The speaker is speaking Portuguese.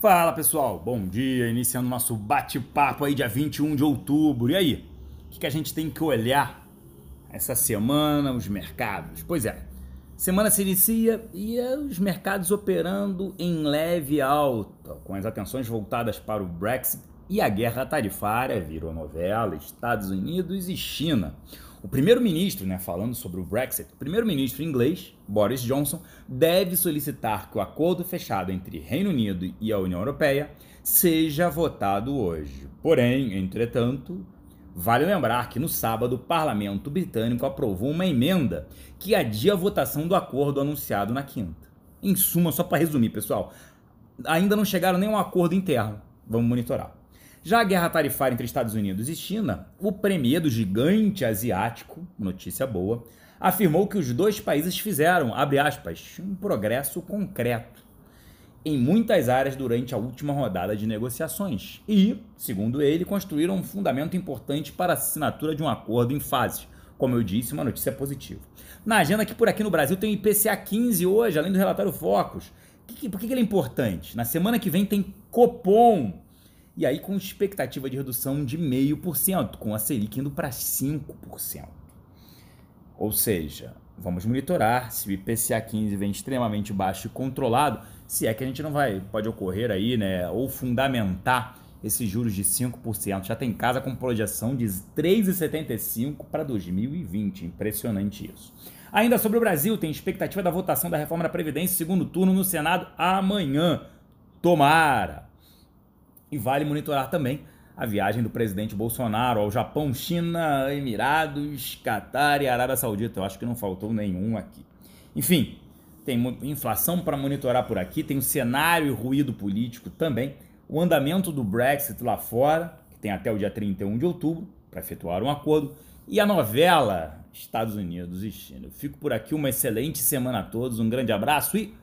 Fala pessoal, bom dia, iniciando nosso bate-papo aí dia 21 de outubro. E aí, o que, que a gente tem que olhar essa semana, os mercados? Pois é, semana se inicia e os mercados operando em leve alta, com as atenções voltadas para o Brexit e a guerra tarifária virou novela, Estados Unidos e China. O primeiro-ministro, né, falando sobre o Brexit, o primeiro-ministro inglês, Boris Johnson, deve solicitar que o acordo fechado entre Reino Unido e a União Europeia seja votado hoje. Porém, entretanto, vale lembrar que no sábado o parlamento britânico aprovou uma emenda que adia a votação do acordo anunciado na quinta. Em suma, só para resumir, pessoal, ainda não chegaram a um acordo interno. Vamos monitorar. Já a guerra tarifária entre Estados Unidos e China, o premier do gigante asiático, notícia boa, afirmou que os dois países fizeram, abre aspas, um progresso concreto em muitas áreas durante a última rodada de negociações e, segundo ele, construíram um fundamento importante para a assinatura de um acordo em fases. Como eu disse, uma notícia positiva. Na agenda aqui por aqui no Brasil tem o IPCA 15 hoje, além do relatório Focus. Por que ele é importante? Na semana que vem tem Copom, e aí com expectativa de redução de 0,5%, com a Selic indo para 5%. Ou seja, vamos monitorar se o IPCA 15 vem extremamente baixo e controlado, se é que a gente não vai, pode ocorrer aí, né, ou fundamentar esses juros de 5%. Já tem casa com projeção de 3,75 para 2020. Impressionante isso. Ainda sobre o Brasil, tem expectativa da votação da reforma da Previdência segundo turno no Senado amanhã. Tomara! E vale monitorar também a viagem do presidente Bolsonaro ao Japão, China, Emirados, Catar e Arábia Saudita. Eu acho que não faltou nenhum aqui. Enfim, tem inflação para monitorar por aqui, tem o cenário e ruído político também, o andamento do Brexit lá fora, que tem até o dia 31 de outubro para efetuar um acordo, e a novela Estados Unidos e China. Eu fico por aqui, uma excelente semana a todos, um grande abraço e